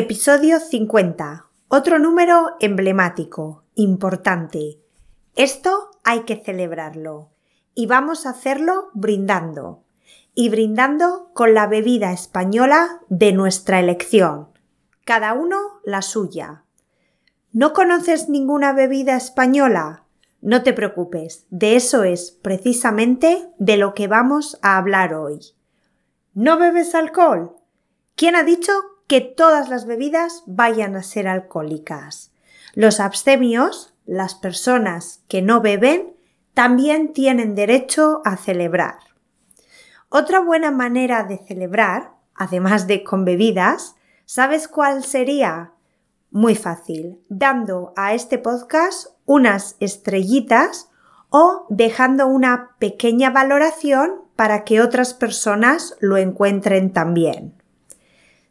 Episodio 50. Otro número emblemático, importante. Esto hay que celebrarlo. Y vamos a hacerlo brindando. Y brindando con la bebida española de nuestra elección. Cada uno la suya. ¿No conoces ninguna bebida española? No te preocupes, de eso es precisamente de lo que vamos a hablar hoy. ¿No bebes alcohol? ¿Quién ha dicho que todas las bebidas vayan a ser alcohólicas? Los abstemios, las personas que no beben, también tienen derecho a celebrar. Otra buena manera de celebrar, además de con bebidas, ¿sabes cuál sería? Muy fácil, dando a este podcast unas estrellitas o dejando una pequeña valoración para que otras personas lo encuentren también.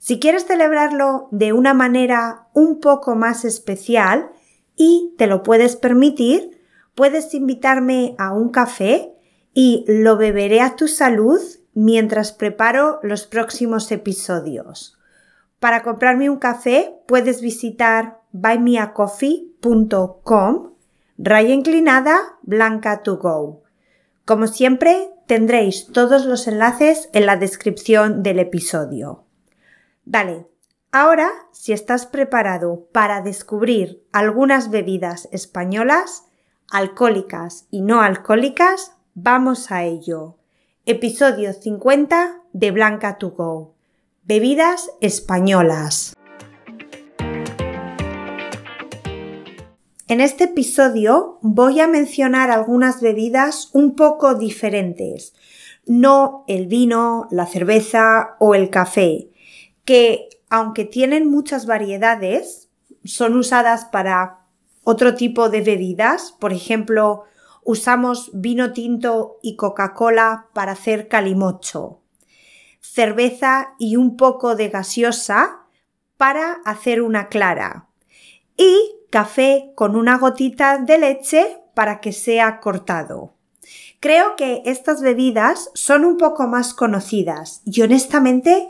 Si quieres celebrarlo de una manera un poco más especial y te lo puedes permitir, puedes invitarme a un café y lo beberé a tu salud mientras preparo los próximos episodios. Para comprarme un café puedes visitar buymeacoffee.com raya inclinada blanca to go. Como siempre, tendréis todos los enlaces en la descripción del episodio. Dale, ahora si estás preparado para descubrir algunas bebidas españolas, alcohólicas y no alcohólicas, vamos a ello. Episodio 50 de Blanca to Go. Bebidas españolas. En este episodio voy a mencionar algunas bebidas un poco diferentes, no el vino, la cerveza o el café, que aunque tienen muchas variedades, son usadas para otro tipo de bebidas, por ejemplo, usamos vino tinto y Coca-Cola para hacer calimocho cerveza y un poco de gaseosa para hacer una clara y café con una gotita de leche para que sea cortado. Creo que estas bebidas son un poco más conocidas y honestamente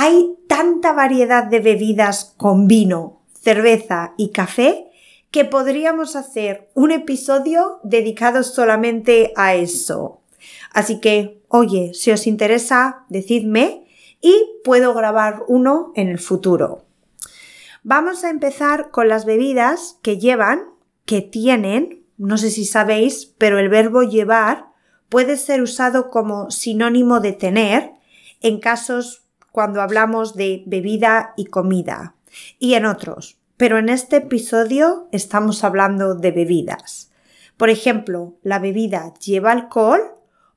hay tanta variedad de bebidas con vino, cerveza y café que podríamos hacer un episodio dedicado solamente a eso. Así que, oye, si os interesa, decidme y puedo grabar uno en el futuro. Vamos a empezar con las bebidas que llevan, que tienen, no sé si sabéis, pero el verbo llevar puede ser usado como sinónimo de tener en casos cuando hablamos de bebida y comida y en otros. Pero en este episodio estamos hablando de bebidas. Por ejemplo, la bebida lleva alcohol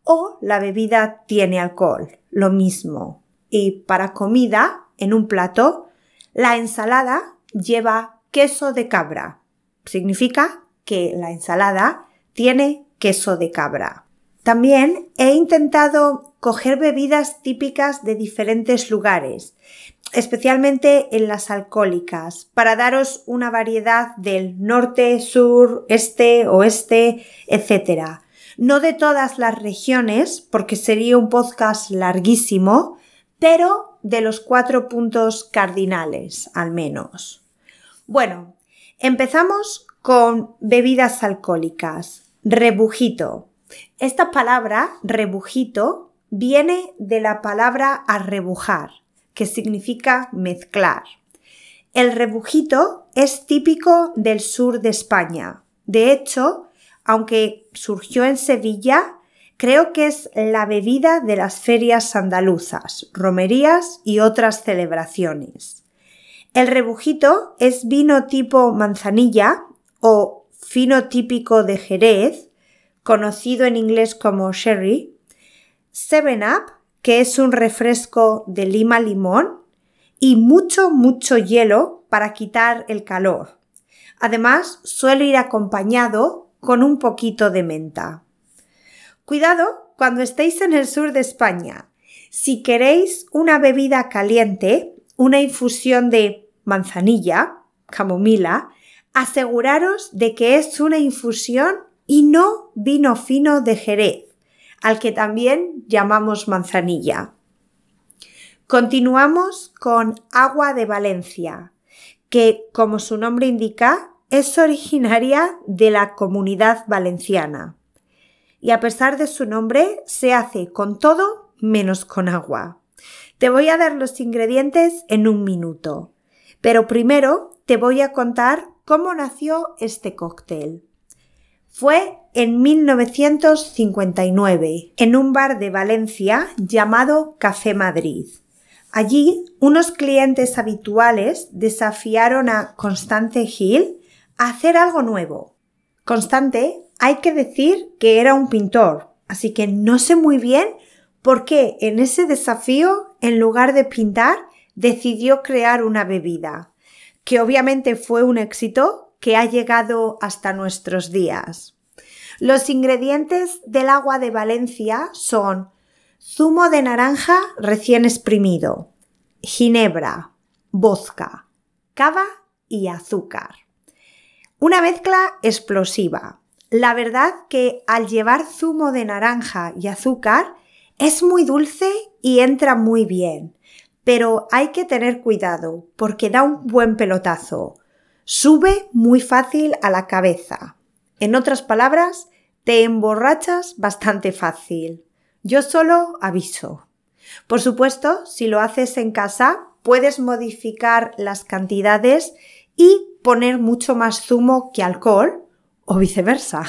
o la bebida tiene alcohol, lo mismo. Y para comida, en un plato, la ensalada lleva queso de cabra. Significa que la ensalada tiene queso de cabra. También he intentado coger bebidas típicas de diferentes lugares, especialmente en las alcohólicas, para daros una variedad del norte, sur, este, oeste, etc no de todas las regiones, porque sería un podcast larguísimo, pero de los cuatro puntos cardinales, al menos. Bueno, empezamos con bebidas alcohólicas. Rebujito. Esta palabra, rebujito, viene de la palabra arrebujar, que significa mezclar. El rebujito es típico del sur de España. De hecho, aunque surgió en Sevilla, creo que es la bebida de las ferias andaluzas, romerías y otras celebraciones. El rebujito es vino tipo manzanilla o fino típico de Jerez, conocido en inglés como sherry, Seven Up, que es un refresco de lima limón, y mucho, mucho hielo para quitar el calor. Además, suele ir acompañado con un poquito de menta. Cuidado cuando estéis en el sur de España. Si queréis una bebida caliente, una infusión de manzanilla, camomila, aseguraros de que es una infusión y no vino fino de Jerez, al que también llamamos manzanilla. Continuamos con agua de Valencia, que, como su nombre indica, es originaria de la comunidad valenciana. Y a pesar de su nombre, se hace con todo menos con agua. Te voy a dar los ingredientes en un minuto, pero primero te voy a contar cómo nació este cóctel. Fue en 1959, en un bar de Valencia llamado Café Madrid. Allí, unos clientes habituales desafiaron a Constante Hill a hacer algo nuevo. Constante, hay que decir que era un pintor, así que no sé muy bien por qué en ese desafío, en lugar de pintar, decidió crear una bebida, que obviamente fue un éxito que ha llegado hasta nuestros días. Los ingredientes del agua de Valencia son zumo de naranja recién exprimido, ginebra, vodka, cava y azúcar. Una mezcla explosiva. La verdad que al llevar zumo de naranja y azúcar es muy dulce y entra muy bien, pero hay que tener cuidado porque da un buen pelotazo. Sube muy fácil a la cabeza. En otras palabras, te emborrachas bastante fácil. Yo solo aviso. Por supuesto, si lo haces en casa, puedes modificar las cantidades y poner mucho más zumo que alcohol o viceversa.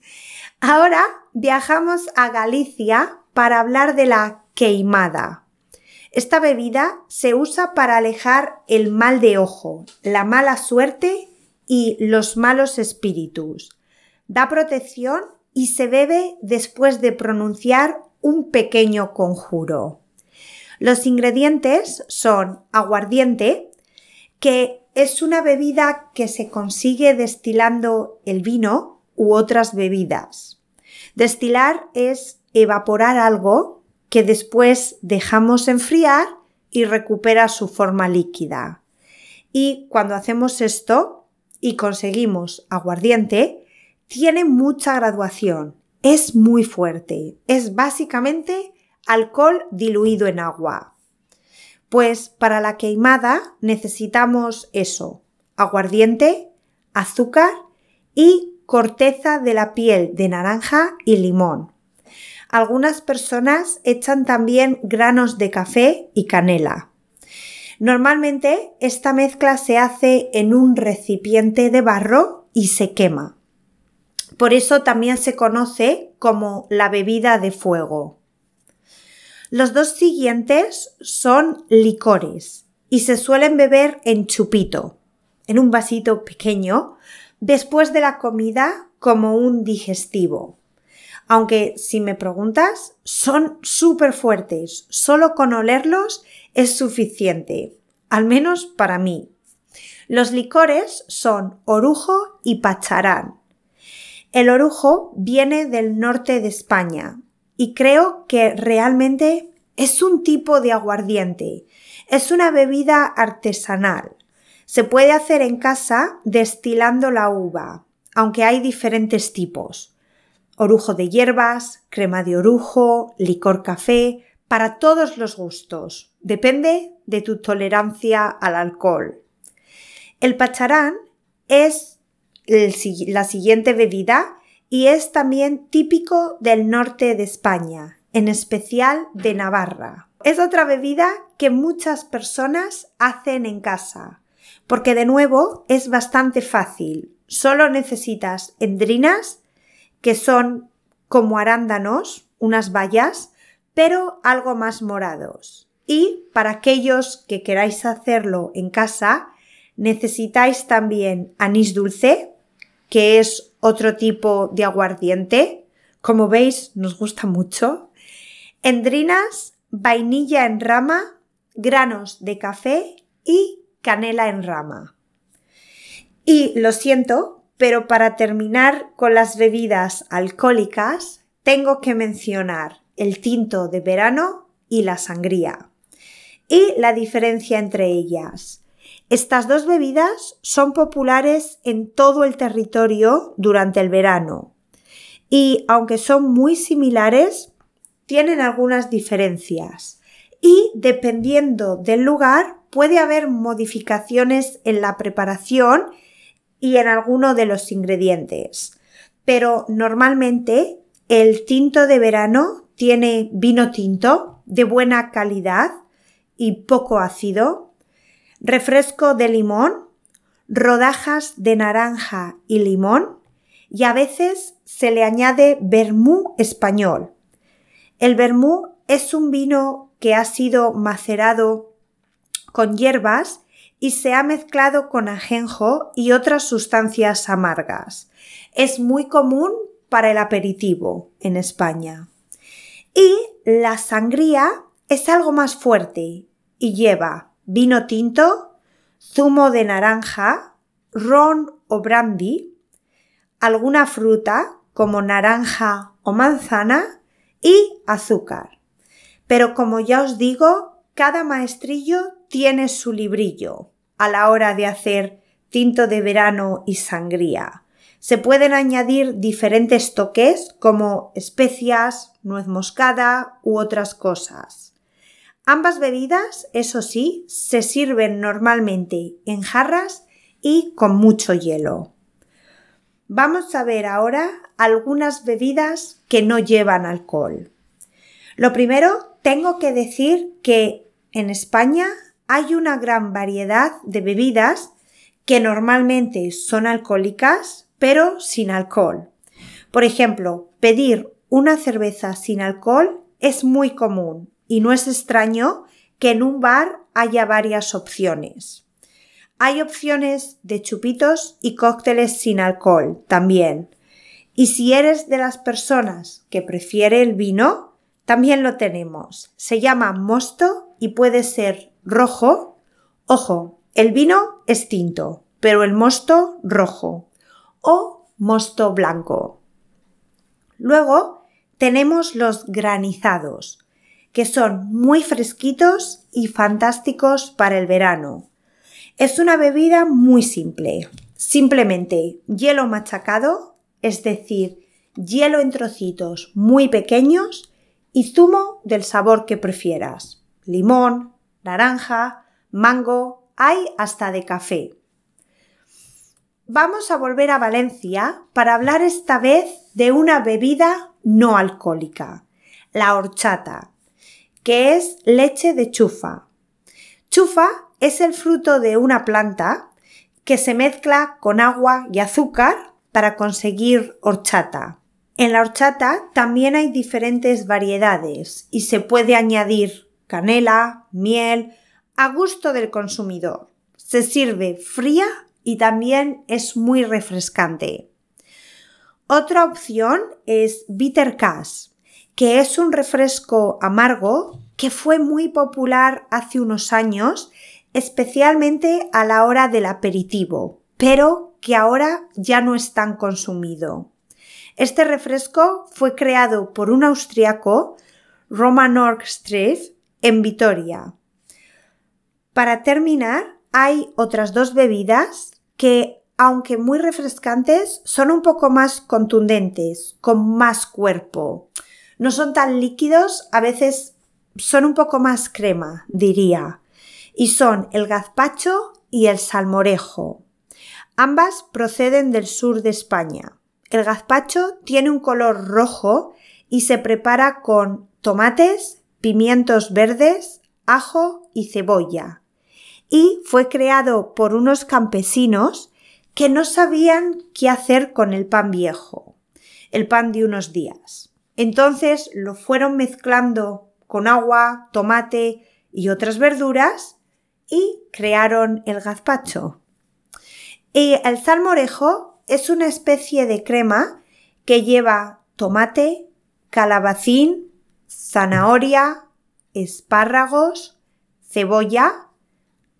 Ahora viajamos a Galicia para hablar de la queimada. Esta bebida se usa para alejar el mal de ojo, la mala suerte y los malos espíritus. Da protección y se bebe después de pronunciar un pequeño conjuro. Los ingredientes son aguardiente, que es una bebida que se consigue destilando el vino u otras bebidas. Destilar es evaporar algo que después dejamos enfriar y recupera su forma líquida. Y cuando hacemos esto y conseguimos aguardiente, tiene mucha graduación, es muy fuerte, es básicamente alcohol diluido en agua. Pues para la queimada necesitamos eso, aguardiente, azúcar y corteza de la piel de naranja y limón. Algunas personas echan también granos de café y canela. Normalmente esta mezcla se hace en un recipiente de barro y se quema. Por eso también se conoce como la bebida de fuego. Los dos siguientes son licores y se suelen beber en chupito, en un vasito pequeño, después de la comida como un digestivo. Aunque si me preguntas, son súper fuertes, solo con olerlos es suficiente, al menos para mí. Los licores son orujo y pacharán, el orujo viene del norte de España y creo que realmente es un tipo de aguardiente. Es una bebida artesanal. Se puede hacer en casa destilando la uva, aunque hay diferentes tipos. Orujo de hierbas, crema de orujo, licor café, para todos los gustos. Depende de tu tolerancia al alcohol. El pacharán es la siguiente bebida y es también típico del norte de España, en especial de Navarra. Es otra bebida que muchas personas hacen en casa, porque de nuevo es bastante fácil. Solo necesitas endrinas, que son como arándanos, unas bayas, pero algo más morados. Y para aquellos que queráis hacerlo en casa, necesitáis también anís dulce, que es otro tipo de aguardiente. Como veis, nos gusta mucho. Endrinas, vainilla en rama, granos de café y canela en rama. Y lo siento, pero para terminar con las bebidas alcohólicas, tengo que mencionar el tinto de verano y la sangría. Y la diferencia entre ellas. Estas dos bebidas son populares en todo el territorio durante el verano. Y aunque son muy similares, tienen algunas diferencias. Y dependiendo del lugar puede haber modificaciones en la preparación y en alguno de los ingredientes. Pero normalmente el tinto de verano tiene vino tinto de buena calidad y poco ácido, refresco de limón, rodajas de naranja y limón y a veces se le añade vermú español. El vermú es un vino que ha sido macerado con hierbas y se ha mezclado con ajenjo y otras sustancias amargas. Es muy común para el aperitivo en España. Y la sangría es algo más fuerte y lleva vino tinto, zumo de naranja, ron o brandy, alguna fruta como naranja o manzana y azúcar. Pero como ya os digo, cada maestrillo tiene su librillo a la hora de hacer tinto de verano y sangría. Se pueden añadir diferentes toques como especias, nuez moscada u otras cosas. Ambas bebidas, eso sí, se sirven normalmente en jarras y con mucho hielo. Vamos a ver ahora algunas bebidas que no llevan alcohol. Lo primero, tengo que decir que en España hay una gran variedad de bebidas que normalmente son alcohólicas, pero sin alcohol. Por ejemplo, pedir una cerveza sin alcohol es muy común y no es extraño que en un bar haya varias opciones. Hay opciones de chupitos y cócteles sin alcohol también. Y si eres de las personas que prefiere el vino, también lo tenemos. Se llama mosto y puede ser rojo. Ojo, el vino es tinto, pero el mosto rojo o mosto blanco. Luego tenemos los granizados, que son muy fresquitos y fantásticos para el verano. Es una bebida muy simple, simplemente hielo machacado, es decir, hielo en trocitos muy pequeños y zumo del sabor que prefieras, limón, naranja, mango, hay hasta de café. Vamos a volver a Valencia para hablar esta vez de una bebida no alcohólica, la horchata, que es leche de chufa. Chufa es el fruto de una planta que se mezcla con agua y azúcar para conseguir horchata. En la horchata también hay diferentes variedades y se puede añadir canela, miel, a gusto del consumidor. Se sirve fría y también es muy refrescante. Otra opción es Bitter Cash, que es un refresco amargo que fue muy popular hace unos años, especialmente a la hora del aperitivo, pero que ahora ya no es tan consumido. Este refresco fue creado por un austriaco, Roman Orkstreff, en Vitoria. Para terminar, hay otras dos bebidas que, aunque muy refrescantes, son un poco más contundentes, con más cuerpo. No son tan líquidos, a veces son un poco más crema, diría. Y son el gazpacho y el salmorejo. Ambas proceden del sur de España. El gazpacho tiene un color rojo y se prepara con tomates, pimientos verdes, ajo y cebolla. Y fue creado por unos campesinos que no sabían qué hacer con el pan viejo, el pan de unos días. Entonces lo fueron mezclando con agua, tomate y otras verduras y crearon el gazpacho. Y el salmorejo es una especie de crema que lleva tomate, calabacín, zanahoria, espárragos, cebolla,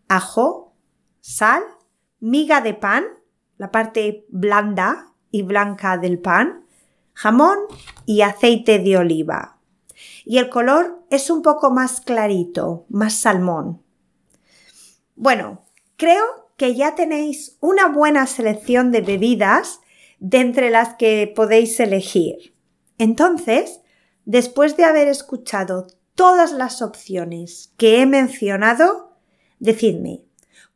ajo, sal, miga de pan, la parte blanda y blanca del pan, jamón y aceite de oliva. Y el color es un poco más clarito, más salmón. Bueno, creo que ya tenéis una buena selección de bebidas de entre las que podéis elegir. Entonces, después de haber escuchado todas las opciones que he mencionado, decidme,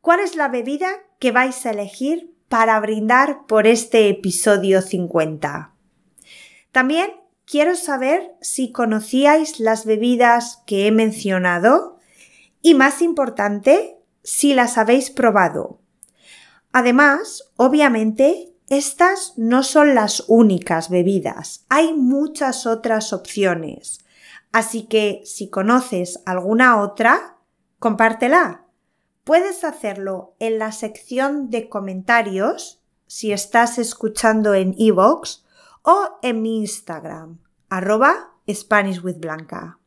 ¿cuál es la bebida que vais a elegir para brindar por este episodio 50? También quiero saber si conocíais las bebidas que he mencionado y, más importante, si las habéis probado. Además, obviamente, estas no son las únicas bebidas, hay muchas otras opciones. Así que si conoces alguna otra, compártela. Puedes hacerlo en la sección de comentarios si estás escuchando en iVoox o en mi Instagram, arroba SpanishWithBlanca.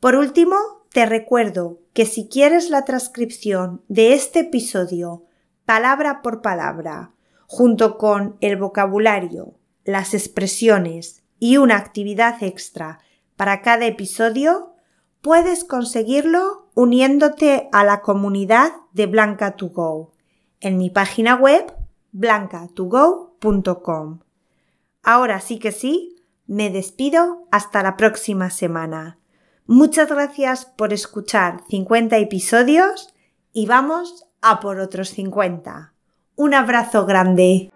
Por último, te recuerdo que si quieres la transcripción de este episodio palabra por palabra, junto con el vocabulario, las expresiones y una actividad extra para cada episodio, puedes conseguirlo uniéndote a la comunidad de Blanca 2 Go en mi página web blancatogo.com. Ahora sí que sí, me despido hasta la próxima semana. Muchas gracias por escuchar 50 episodios y vamos a por otros 50. Un abrazo grande.